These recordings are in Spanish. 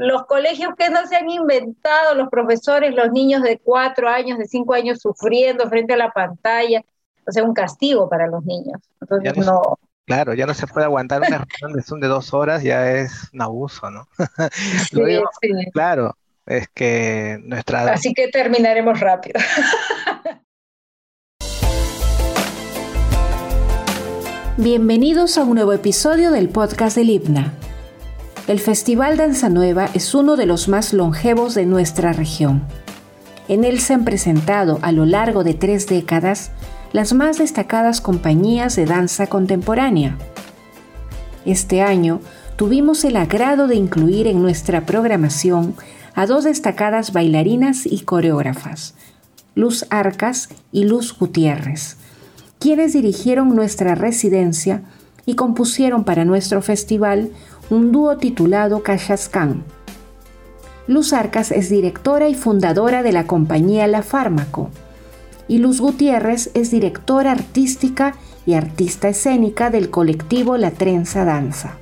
los colegios que no se han inventado, los profesores, los niños de cuatro años, de cinco años sufriendo frente a la pantalla, o sea, un castigo para los niños. Entonces, no, Claro, ya no se puede aguantar una reunión de Zoom de dos horas, ya es un abuso, ¿no? sí, sí. Claro, es que nuestra... Así que terminaremos rápido. Bienvenidos a un nuevo episodio del podcast del IPNA. El Festival Danza Nueva es uno de los más longevos de nuestra región. En él se han presentado a lo largo de tres décadas las más destacadas compañías de danza contemporánea. Este año tuvimos el agrado de incluir en nuestra programación a dos destacadas bailarinas y coreógrafas, Luz Arcas y Luz Gutiérrez, quienes dirigieron nuestra residencia y compusieron para nuestro festival un dúo titulado Cachascán. Luz Arcas es directora y fundadora de la compañía La Fármaco, y Luz Gutiérrez es directora artística y artista escénica del colectivo La Trenza Danza.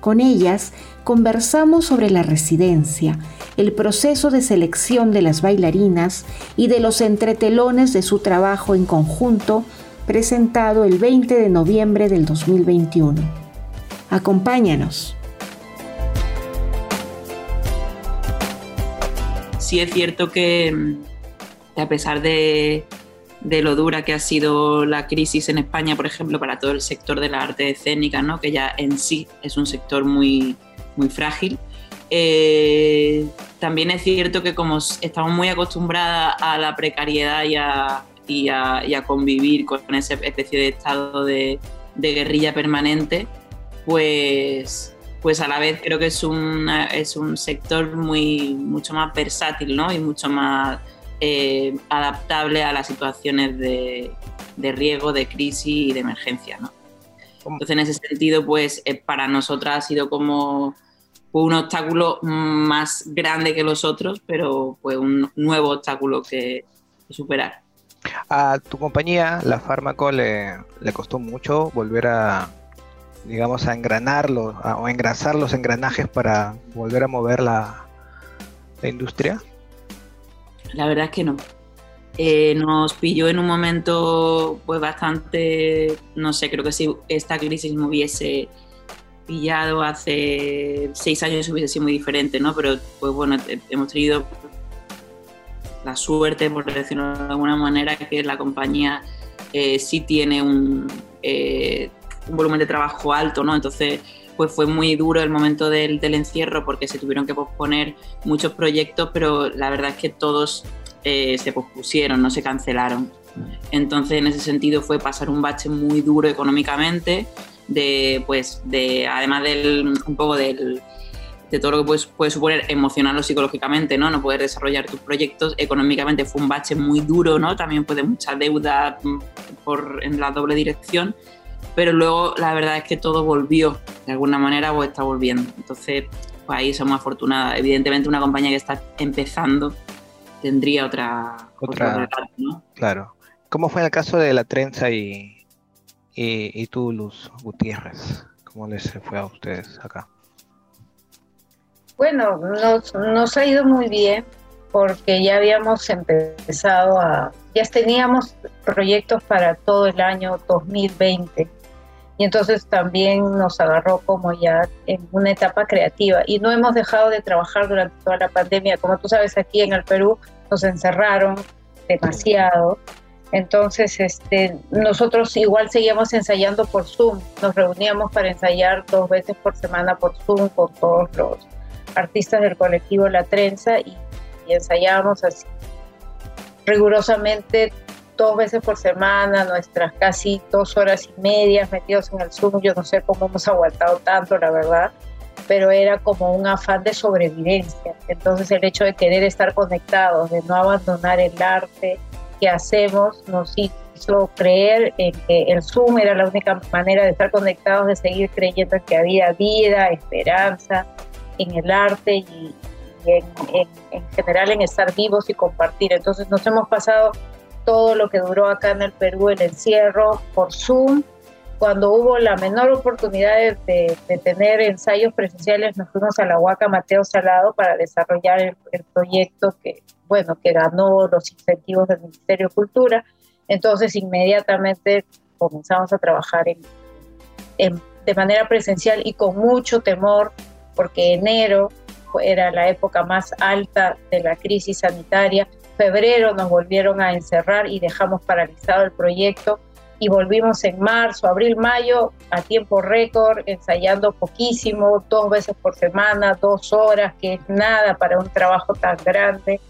Con ellas conversamos sobre la residencia, el proceso de selección de las bailarinas y de los entretelones de su trabajo en conjunto presentado el 20 de noviembre del 2021. Acompáñanos. Sí es cierto que a pesar de, lo dura que ha sido la crisis en España, por ejemplo, para todo el sector de la arte escénica, ¿no? que ya en sí es un sector muy, muy frágil, eh, también es cierto que como estamos muy acostumbradas a la precariedad y a, convivir con esa especie de estado de, guerrilla permanente, pues, pues a la vez creo que es, es un sector muy, mucho más versátil ¿no? y mucho más eh, adaptable a las situaciones de, riesgo, de crisis y de emergencia. ¿no? Entonces, en ese sentido, pues eh, para nosotras ha sido como un obstáculo más grande que los otros, pero pues un nuevo obstáculo que, superar. A tu compañía, la fármaco, le, costó mucho volver a, digamos, a engranarlo o engrasar los engranajes para volver a mover la, la industria. La verdad es que no. Eh, nos pilló en un momento pues bastante, no sé, creo que si esta crisis me hubiese pillado hace seis años hubiese sido muy diferente, ¿no? Pero pues bueno, hemos tenido la suerte, por decirlo de alguna manera, que la compañía eh, sí tiene un, eh, un volumen de trabajo alto, ¿no? Entonces pues fue muy duro el momento del, encierro porque se tuvieron que posponer muchos proyectos, pero la verdad es que todos eh, se pospusieron, no se cancelaron. Entonces, en ese sentido, fue pasar un bache muy duro económicamente, de, pues, de, además del, un poco del, de todo lo que puede, puede, suponer emocional o psicológicamente, ¿no? No poder desarrollar tus proyectos. Económicamente fue un bache muy duro, ¿no? También fue de mucha deuda mm, por, en la doble dirección pero luego la verdad es que todo volvió, de alguna manera, o está volviendo. Entonces, pues ahí somos afortunadas. Evidentemente, una compañía que está empezando tendría otra, otra, ¿no? Claro. ¿Cómo fue el caso de la trenza y, y, tú, Luz Gutiérrez? ¿Cómo les fue a ustedes acá? Bueno, nos, nos ha ido muy bien porque ya habíamos empezado a, ya teníamos proyectos para todo el año 2020 y entonces también nos agarró como ya en una etapa creativa y no hemos dejado de trabajar durante toda la pandemia. Como tú sabes, aquí en el Perú nos encerraron demasiado. Entonces, este, nosotros igual seguíamos ensayando por Zoom. Nos reuníamos para ensayar dos veces por semana por Zoom con todos los artistas del colectivo La Trenza y, y ensayábamos así rigurosamente dos veces por semana, nuestras casi dos horas y media metidos en el Zoom. Yo no sé cómo hemos aguantado tanto, la verdad, pero era como un afán de sobrevivencia. Entonces el hecho de querer estar conectados, de no abandonar el arte que hacemos, nos hizo creer en que el Zoom era la única manera de estar conectados, de seguir creyendo en que había vida, esperanza en el arte y, en, en general en estar vivos y compartir. Entonces nos hemos pasado todo lo que duró acá en el Perú el encierro por Zoom, cuando hubo la menor oportunidad de, tener ensayos presenciales, nos fuimos a la Huaca Mateo Salado para desarrollar el, proyecto que, bueno, que ganó los incentivos del Ministerio de Cultura. Entonces, inmediatamente comenzamos a trabajar de manera presencial y con mucho temor, porque enero era la época más alta de la crisis sanitaria. Febrero nos volvieron a encerrar y dejamos paralizado el proyecto y volvimos en marzo, abril, mayo a tiempo récord, ensayando poquísimo, dos veces por semana, dos horas, que es nada para un trabajo tan grande,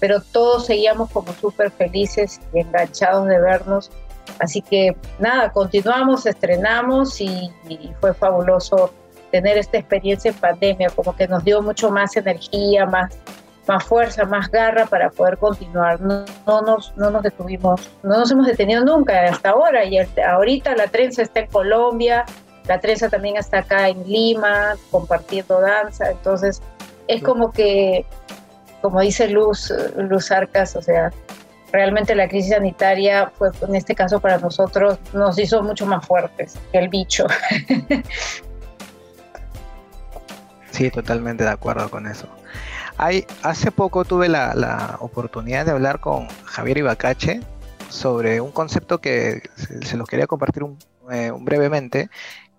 pero todos seguíamos como súper felices y enganchados de vernos. Así que nada, continuamos, estrenamos y, y fue fabuloso tener esta experiencia en pandemia, como que nos dio mucho más energía, más más fuerza, más garra para poder continuar. No, nos, no nos detuvimos, no nos hemos detenido nunca hasta ahora. Y ahorita la trenza está en Colombia, la trenza también está acá en Lima, compartiendo danza. Entonces, es como que, como dice Luz, Luz Arcas, o sea, realmente la crisis sanitaria fue, en este caso para nosotros, nos hizo mucho más fuertes que el bicho. Sí, totalmente de acuerdo con eso. Hay, hace poco tuve la, oportunidad de hablar con Javier Ibacache sobre un concepto que se, los quería compartir eh, un, brevemente,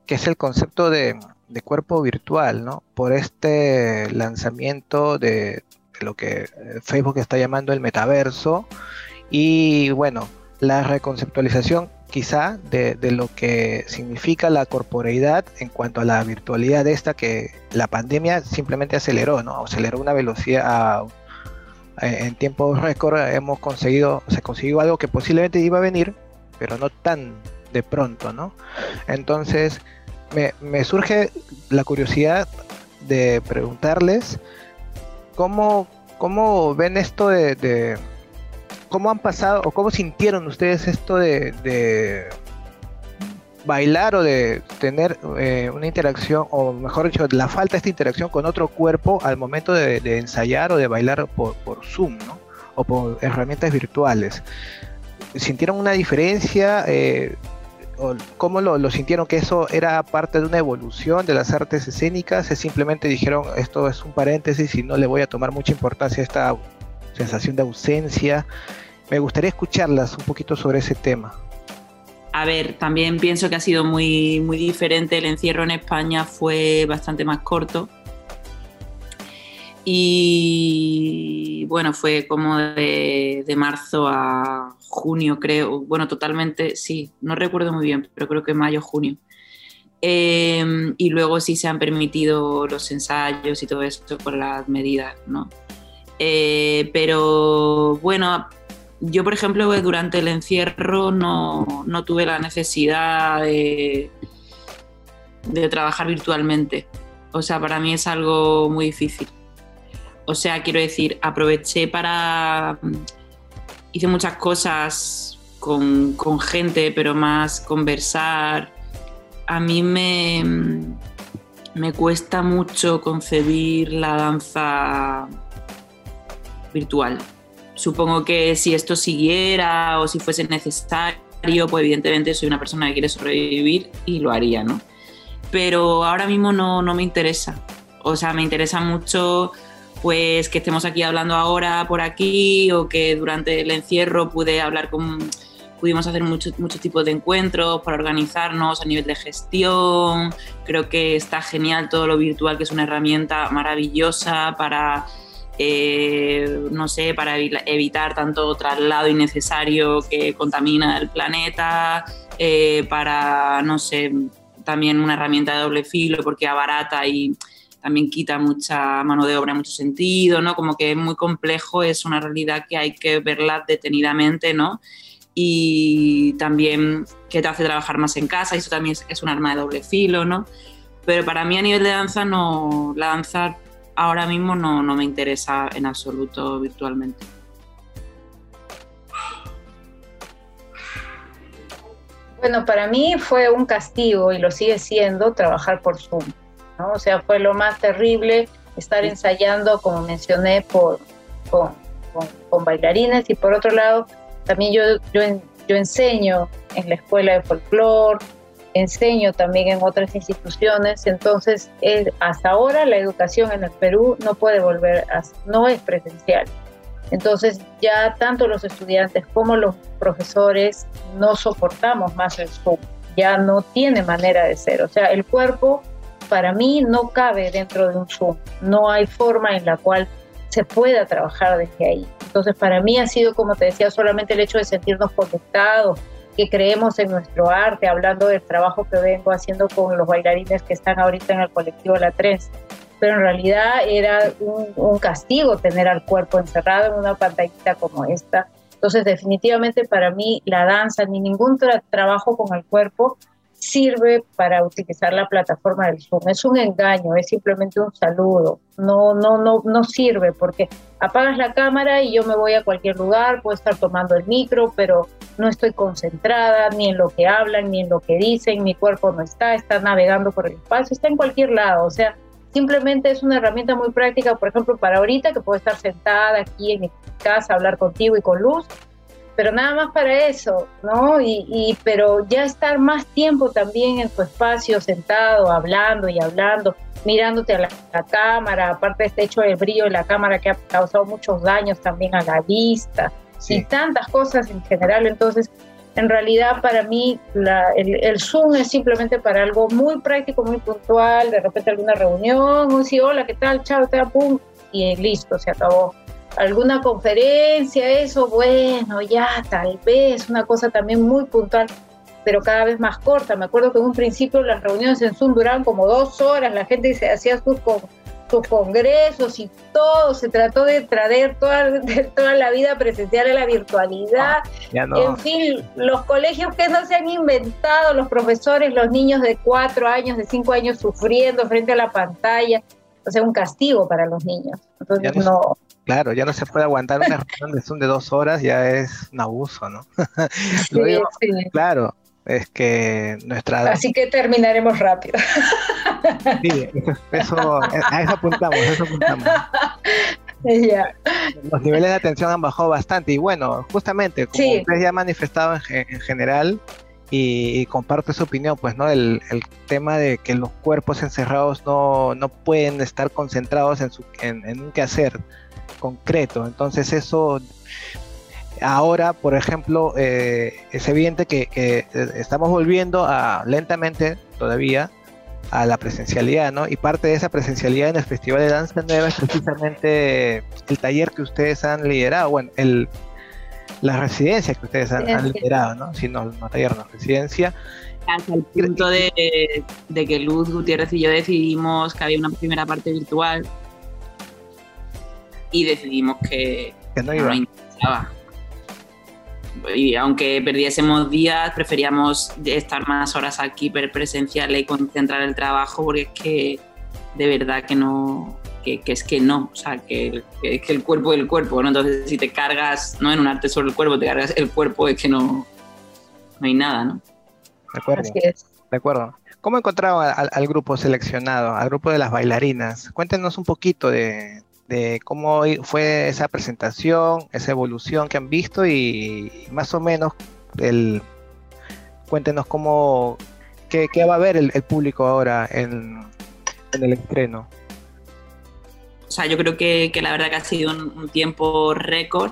que es el concepto de, cuerpo virtual, ¿no? Por este lanzamiento de, de, lo que eh, Facebook está llamando el metaverso y bueno, la reconceptualización quizá de, lo que significa la corporeidad en cuanto a la virtualidad esta que la pandemia simplemente aceleró, ¿no? Aceleró una velocidad en tiempo récord hemos conseguido, se consiguió algo que posiblemente iba a venir, pero no tan de pronto, ¿no? Entonces, me, surge la curiosidad de preguntarles cómo, cómo ven esto de ¿Cómo han pasado o cómo sintieron ustedes esto de, bailar o de tener eh, una interacción, o mejor dicho, la falta de esta interacción con otro cuerpo al momento de, ensayar o de bailar por, Zoom, ¿no? O por herramientas virtuales. ¿Sintieron una diferencia? Eh, o ¿Cómo lo, sintieron? ¿Que eso era parte de una evolución de las artes escénicas? ¿O simplemente dijeron esto es un paréntesis y no le voy a tomar mucha importancia a esta sensación de ausencia? Me gustaría escucharlas un poquito sobre ese tema. A ver, también pienso que ha sido muy, muy diferente. El encierro en España fue bastante más corto. Y bueno, fue como de, marzo a junio, creo. Bueno, totalmente, sí, no recuerdo muy bien, pero creo que mayo, junio. Em, y luego sí se han permitido los ensayos y todo esto por las medidas, ¿no? Eh, pero bueno, yo, por ejemplo, durante el encierro no, tuve la necesidad de, trabajar virtualmente. O sea, para mí es algo muy difícil. O sea, quiero decir, aproveché para... Hice muchas cosas con, con gente, pero más conversar. A mí me, me cuesta mucho concebir la danza virtual supongo que si esto siguiera o si fuese necesario, pues evidentemente soy una persona que quiere sobrevivir y lo haría, ¿no? Pero ahora mismo no, no me interesa. O sea, me interesa mucho pues que estemos aquí hablando ahora por aquí o que durante el encierro pude hablar con pudimos hacer muchos muchos tipos de encuentros para organizarnos a nivel de gestión. Creo que está genial todo lo virtual, que es una herramienta maravillosa para eh, no sé, para evitar tanto traslado innecesario que contamina el planeta, eh, para, no sé, también una herramienta de doble filo porque abarata y también quita mucha mano de obra mucho sentido, ¿no? Como que es muy complejo, es una realidad que hay que verla detenidamente, ¿no? Y también que te hace trabajar más en casa, y eso también es, es un arma de doble filo, ¿no? Pero para mí a nivel de danza, no, la danza ahora mismo no, me interesa en absoluto virtualmente. Bueno, para mí fue un castigo y lo sigue siendo trabajar por Zoom. ¿no? O sea, fue lo más terrible estar ensayando, como mencioné, por, con, bailarines y por otro lado, también yo, yo, yo enseño en la escuela de folclore enseño también en otras instituciones, entonces hasta ahora la educación en el Perú no puede volver, a, no es presencial. Entonces ya tanto los estudiantes como los profesores no soportamos más el Zoom, ya no tiene manera de ser, o sea, el cuerpo para mí no cabe dentro de un Zoom, no hay forma en la cual se pueda trabajar desde ahí. Entonces para mí ha sido, como te decía, solamente el hecho de sentirnos conectados, que creemos en nuestro arte, hablando del trabajo que vengo haciendo con los bailarines que están ahorita en el colectivo La Tres. Pero en realidad era un, castigo tener al cuerpo encerrado en una pantallita como esta. Entonces definitivamente para mí la danza ni ningún trabajo con el cuerpo sirve para utilizar la plataforma del Zoom. Es un engaño, es simplemente un saludo. No, no, no, no sirve porque apagas la cámara y yo me voy a cualquier lugar, puedo estar tomando el micro, pero no estoy concentrada ni en lo que hablan, ni en lo que dicen, mi cuerpo no está, está navegando por el espacio, está en cualquier lado. O sea, simplemente es una herramienta muy práctica, por ejemplo, para ahorita que puedo estar sentada aquí en mi casa, hablar contigo y con luz, pero nada más para eso, ¿no? Y, pero ya estar más tiempo también en tu espacio, sentado, hablando y hablando, mirándote a la, cámara, aparte de este hecho de brillo de la cámara que ha causado muchos daños también a la vista y tantas cosas en general, entonces en realidad para mí el, el, Zoom es simplemente para algo muy práctico, muy puntual, de repente alguna reunión, un sí, hola, ¿qué tal? Chao, te pum, y listo, se acabó alguna conferencia, eso, bueno, ya, tal vez, una cosa también muy puntual, pero cada vez más corta. Me acuerdo que en un principio las reuniones en Zoom duraban como dos horas, la gente se hacía sus, sus congresos y todo, se trató de traer toda, toda la vida presencial a la virtualidad. En fin, los colegios que no se han inventado, los profesores, los niños de cuatro años, de cinco años sufriendo frente a la pantalla. O sea, un castigo para los niños. Entonces, no Claro, ya no se puede aguantar una reunión de Zoom de dos horas, ya es un abuso, ¿no? Sí, sí. Claro, es que nuestra... Así que terminaremos rápido. Sí, eso, a eso apuntamos, a eso apuntamos. Los niveles de atención han bajado bastante y bueno, justamente como ustedes ya han manifestado en, general y, comparte su opinión, pues no, el, el, tema de que los cuerpos encerrados no, no pueden estar concentrados en, su, en, en un quehacer, concreto. Entonces eso ahora, por ejemplo, eh, es evidente que, estamos volviendo a lentamente todavía a la presencialidad, ¿no? Y parte de esa presencialidad en el Festival de Danza Nueva es precisamente el taller que ustedes han liderado, bueno, el, la residencia que ustedes han, liderado, ¿no? Si no, no taller, no, residencia. Hasta el punto de, de que Luz Gutiérrez y yo decidimos que había una primera parte virtual y decidimos que, no, iba. interesaba. Y aunque perdiésemos días, preferíamos estar más horas aquí presenciales y concentrar el trabajo porque es que de verdad que no, que, es que no, o sea, que, que, que el cuerpo es el cuerpo, ¿no? Entonces si te cargas, no en un arte sobre el cuerpo, te cargas el cuerpo, es que no, no hay nada, ¿no? De acuerdo. De acuerdo. ¿Cómo encontraron al, al, grupo seleccionado, al grupo de las bailarinas? Cuéntenos un poquito de, de cómo fue esa presentación, esa evolución que han visto y más o menos el cuéntenos cómo qué, va a ver el, público ahora en, el estreno. O sea, yo creo que, la verdad que ha sido un, tiempo récord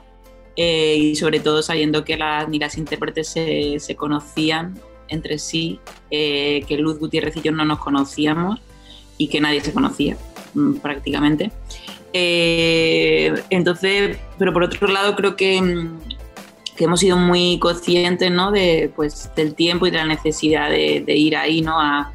eh, y sobre todo sabiendo que las, ni las intérpretes se, conocían entre sí, eh, que Luz Gutiérrez y yo no nos conocíamos y que nadie se conocía mm, prácticamente. Eh, entonces, pero por otro lado creo que, mm, que, hemos sido muy conscientes ¿no? de, pues, del tiempo y de la necesidad de, ir ahí ¿no? A,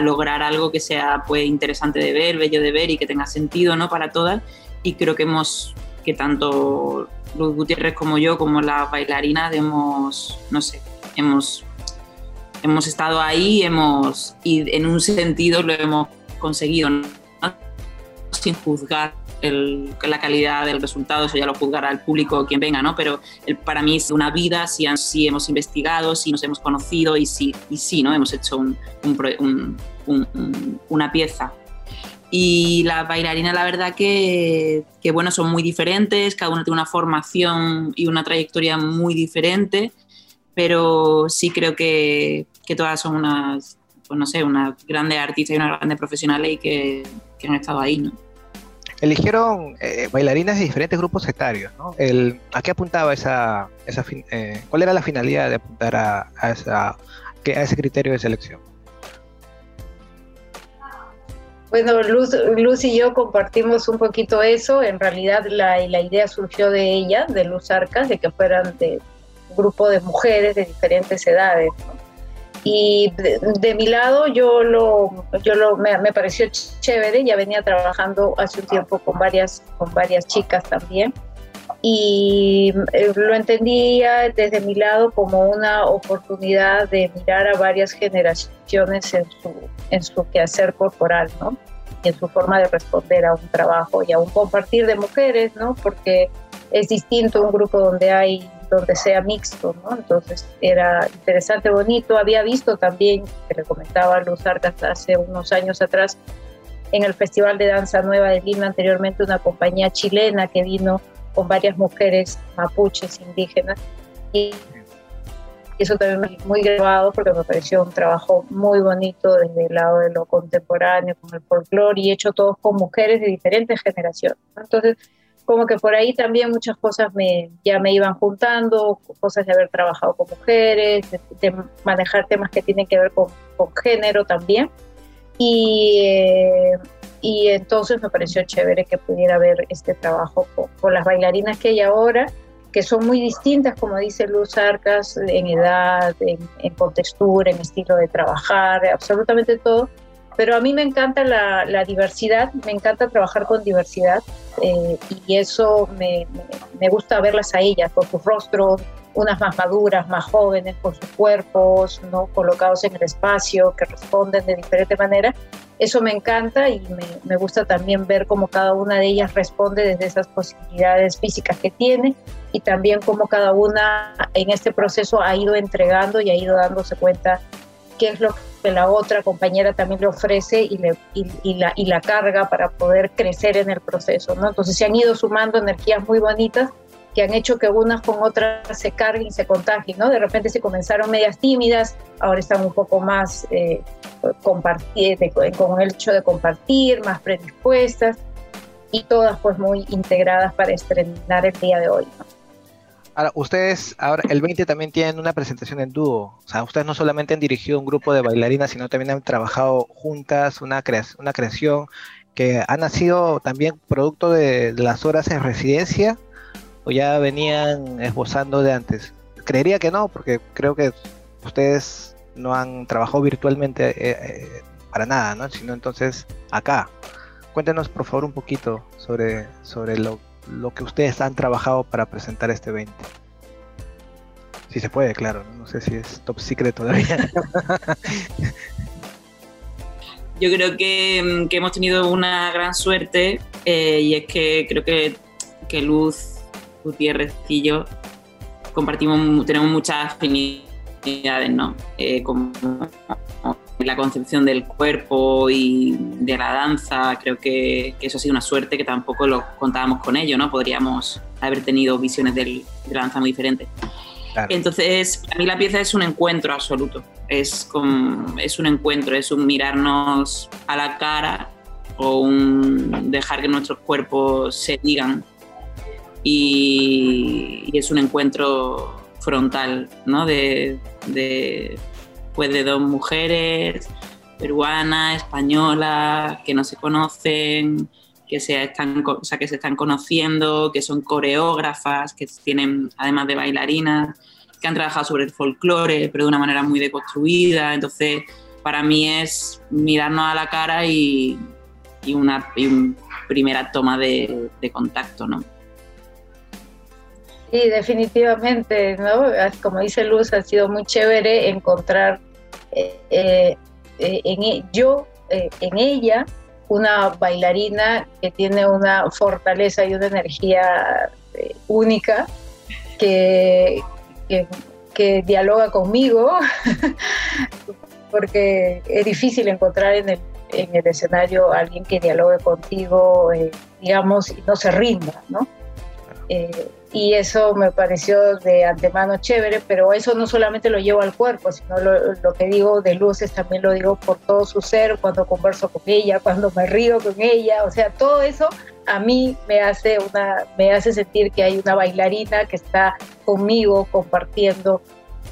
lograr algo que sea pues, interesante de ver, bello de ver y que tenga sentido ¿no? para todas. Y creo que hemos, que tanto Luz Gutiérrez como yo, como las bailarinas, hemos, no sé, hemos, hemos estado ahí hemos, y en un sentido lo hemos conseguido. Sin juzgar la calidad del resultado, eso ya lo juzgará el público quien venga, ¿no? Pero para mí es una vida, si, si hemos investigado, si nos hemos conocido y si, y si ¿no? Hemos hecho un, una pieza. Y las bailarinas, la verdad que, que, bueno, son muy diferentes, cada una tiene una formación y una trayectoria muy diferente, pero sí creo que, que todas son unas, pues no sé, unas grandes artistas y unas grandes profesionales y que, han estado ahí, ¿no? Eligieron eh, bailarinas de diferentes grupos etarios, ¿no? El, ¿A qué apuntaba esa, esa eh, cuál era la finalidad de apuntar a, a, esa, a ese criterio de selección? Bueno, Luz, Luz y yo compartimos un poquito eso. En realidad la, la idea surgió de ella, de Luz Arcas, de que fueran de un grupo de mujeres de diferentes edades. Y de, mi lado yo lo, yo lo me, me, pareció chévere, ya venía trabajando hace un tiempo con varias, con varias chicas también y eh, lo entendía desde mi lado como una oportunidad de mirar a varias generaciones en su, en su quehacer corporal, ¿no? Y en su forma de responder a un trabajo y a un compartir de mujeres, ¿no? Porque es distinto un grupo donde hay donde sea mixto. Entonces era interesante, bonito. Había visto también, que le comentaba a Luz hace unos años atrás, en el Festival de Danza Nueva de Lima anteriormente, una compañía chilena que vino con varias mujeres mapuches indígenas y eso también me muy grabado porque me pareció un trabajo muy bonito desde el lado de lo contemporáneo, con el folclore y hecho todos con mujeres de diferentes generaciones. Entonces, como que por ahí también muchas cosas me, ya me iban juntando, cosas de haber trabajado con mujeres, de, manejar temas que tienen que ver con, con género también. Y, eh, y entonces me pareció chévere que pudiera ver este trabajo con, las bailarinas que hay ahora, que son muy distintas, como dice Luz Arcas, en edad, en, contextura, en estilo de trabajar, absolutamente todo. Pero a mí me encanta la, diversidad, me encanta trabajar con diversidad eh, y eso me, me, gusta verlas a ellas, con sus rostros, unas más maduras, más jóvenes, con sus cuerpos, ¿no? colocados en el espacio, que responden de diferente manera. Eso me encanta y me, me, gusta también ver cómo cada una de ellas responde desde esas posibilidades físicas que tiene y también cómo cada una en este proceso ha ido entregando y ha ido dándose cuenta qué es lo que la otra compañera también le ofrece y, le, y, la, y la carga para poder crecer en el proceso. ¿no? Entonces se han ido sumando energías muy bonitas que han hecho que unas con otras se carguen y se contagien, ¿no? De repente se comenzaron medias tímidas, ahora están un poco más eh, compartir, con el hecho de compartir, más predispuestas y todas pues muy integradas para estrenar el día de hoy, Ahora, ustedes, ahora el 20 también tienen una presentación en dúo. O sea, ustedes no solamente han dirigido un grupo de bailarinas, sino también han trabajado juntas, una, una creación que ha nacido también producto de las horas en residencia o ya venían esbozando de antes? Creería que no, porque creo que ustedes no han trabajado virtualmente eh, eh, para nada, ¿no? Sino entonces acá. Cuéntenos por favor un poquito sobre, sobre lo, lo que ustedes han trabajado para presentar este evento. Si se puede, claro. No, sé si es top secret todavía. Yo creo que, que, hemos tenido una gran suerte eh, y es que creo que, que Luz Gutiérrez y yo compartimos, tenemos muchas afinidades, ¿no? Eh, como la concepción del cuerpo y de la danza, creo que, eso ha sido una suerte que tampoco lo contábamos con ello, ¿no? Podríamos haber tenido visiones de la danza muy diferentes. Entonces, para mí la pieza es un encuentro absoluto, es, es un encuentro, es un mirarnos a la cara o un dejar que nuestros cuerpos se digan y, es un encuentro frontal, ¿no? De, de, pues de dos mujeres, peruana, española, que no se conocen, que se están, que se están conociendo, que son coreógrafas, que tienen, además de bailarinas, que han trabajado sobre el folclore, pero de una manera muy deconstruida. Entonces, para mí es mirarnos a la cara y, y una, primera toma de, de contacto, ¿no? Sí, definitivamente, ¿no? Como dice Luz, ha sido muy chévere encontrar eh, eh, en, e, yo, eh, en ella, una bailarina que tiene una fortaleza y una energía única, que, que, dialoga conmigo, porque es difícil encontrar en el, en el escenario alguien que dialogue contigo, digamos, y no se rinda, ¿no? Eh, y eso me pareció de antemano chévere, pero eso no solamente lo llevo al cuerpo, sino lo, lo, que digo de luces también lo digo por todo su ser, cuando converso con ella, cuando me río con ella, o sea, todo eso a mí me hace, una, me hace sentir que hay una bailarina que está conmigo compartiendo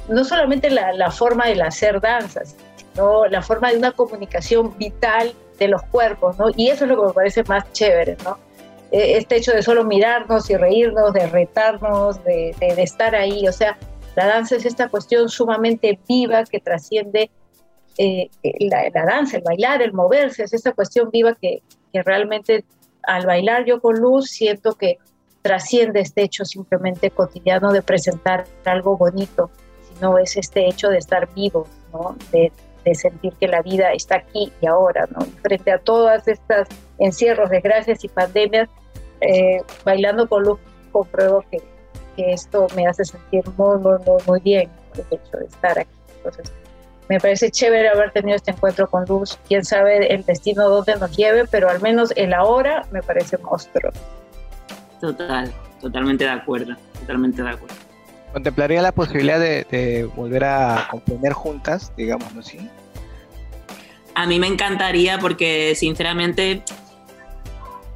no solamente la, la forma de hacer danzas, sino la forma de una comunicación vital de los cuerpos, ¿no? Y eso es lo que me parece más chévere, ¿no? E, este hecho de solo mirarnos y reírnos, de retarnos, de, estar ahí, o sea, la danza es esta cuestión sumamente viva que trasciende eh, la, la, danza, el bailar, el moverse, es esta cuestión viva que, realmente al bailar yo con luz siento que trasciende este hecho simplemente cotidiano de presentar algo bonito, sino es este hecho de estar vivo, ¿no? de, sentir que la vida está aquí y ahora, frente a todas estas encierros, desgracias y pandemias, eh, bailando con luz compruebo que, que, esto me hace sentir muy, muy, muy, muy bien el hecho de estar aquí. Entonces, me parece chévere haber tenido este encuentro con Luz. Quién sabe el destino dónde nos lleve, pero al menos el ahora me parece monstruo. Total, totalmente de acuerdo, totalmente de acuerdo. ¿Contemplaría la posibilidad de, de volver a componer juntas, digamos, ¿no? ¿Sí? A mí me encantaría porque, sinceramente,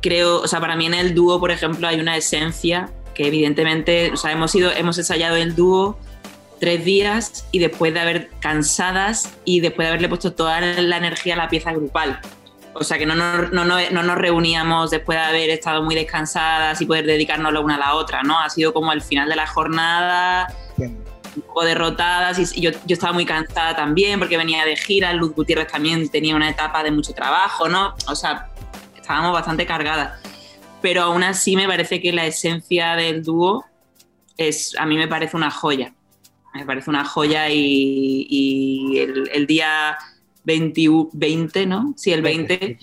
creo, o sea, para mí en el dúo, por ejemplo, hay una esencia que evidentemente, o sea, hemos, ido, hemos ensayado el dúo tres días y después de haber cansadas y después de haberle puesto toda la energía a la pieza grupal. O sea que no no, no, no nos reuníamos después de haber estado muy descansadas y poder dedicarnos la una a la otra, ¿no? Ha sido como al final de la jornada, un poco derrotadas y yo, yo estaba muy cansada también porque venía de gira, Luz Gutiérrez también tenía una etapa de mucho trabajo, ¿no? O sea, estábamos bastante cargadas. Pero aún así me parece que la esencia del dúo es, a mí me parece una joya me parece una joya y, y el, el, día 20, 20, ¿no? Sí, el 20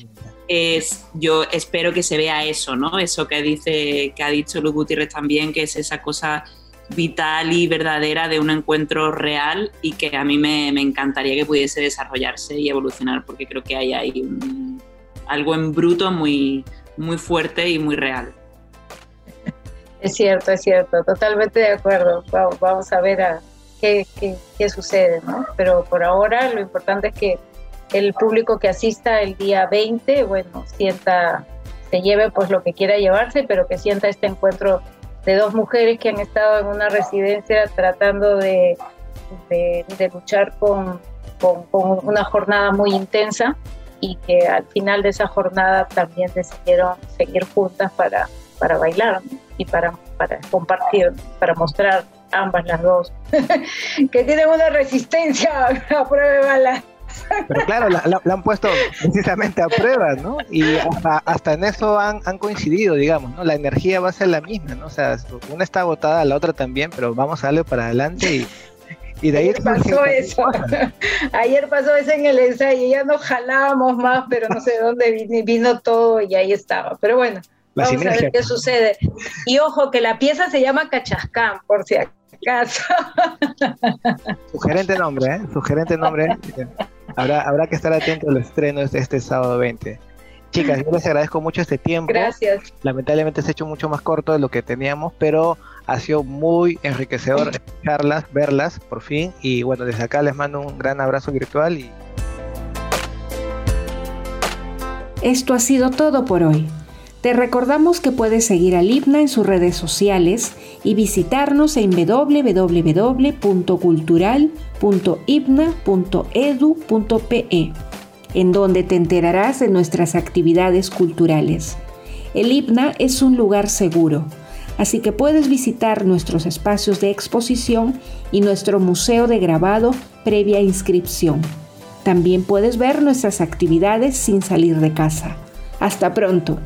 es, yo espero que se vea eso, ¿no? Eso que dice, que ha dicho Luz Gutiérrez también, que es esa cosa vital y verdadera de un encuentro real y que a mí me, me encantaría que pudiese desarrollarse y evolucionar porque creo que hay ahí un, algo en bruto muy, muy fuerte y muy real. Es cierto, es cierto, totalmente de acuerdo. Vamos, a ver qué, qué, qué sucede, ¿no? Pero por ahora lo importante es que el público que asista el día 20, bueno, sienta, se lleve pues lo que quiera llevarse, pero que sienta este encuentro de dos mujeres que han estado en una residencia tratando de, de, luchar con, con, una jornada muy intensa y que al final de esa jornada también decidieron seguir juntas para, para bailar y para, para compartir, para mostrar ambas las dos, que tienen una resistencia a prueba de balas. Pero claro, la, la, la, han puesto precisamente a prueba, ¿no? Y hasta, hasta en eso han, han, coincidido, digamos, ¿no? La energía va a ser la misma, ¿no? O sea, una está agotada, la otra también, pero vamos a darle para adelante y, y de ahí Ayer pasó eso. Ayer pasó eso en el ensayo, ya no jalábamos más, pero no sé de dónde vino, todo y ahí estaba. Pero bueno, La vamos sinergia. a ver qué sucede. Y ojo, que la pieza se llama Cachascán, por si acaso. Sugerente nombre, ¿eh? Sugerente nombre. Habrá, habrá que estar atento al estreno este, este sábado 20. Chicas, yo les agradezco mucho este tiempo. Gracias. Lamentablemente se ha hecho mucho más corto de lo que teníamos, pero ha sido muy enriquecedor escucharlas, verlas por fin. Y bueno, desde acá les mando un gran abrazo virtual. Y... Esto ha sido todo por hoy. Te recordamos que puedes seguir al IPNA en sus redes sociales y visitarnos en www.cultural.ipna.edu.pe, en donde te enterarás de nuestras actividades culturales. El IPNA es un lugar seguro, así que puedes visitar nuestros espacios de exposición y nuestro museo de grabado previa inscripción. También puedes ver nuestras actividades sin salir de casa. Hasta pronto.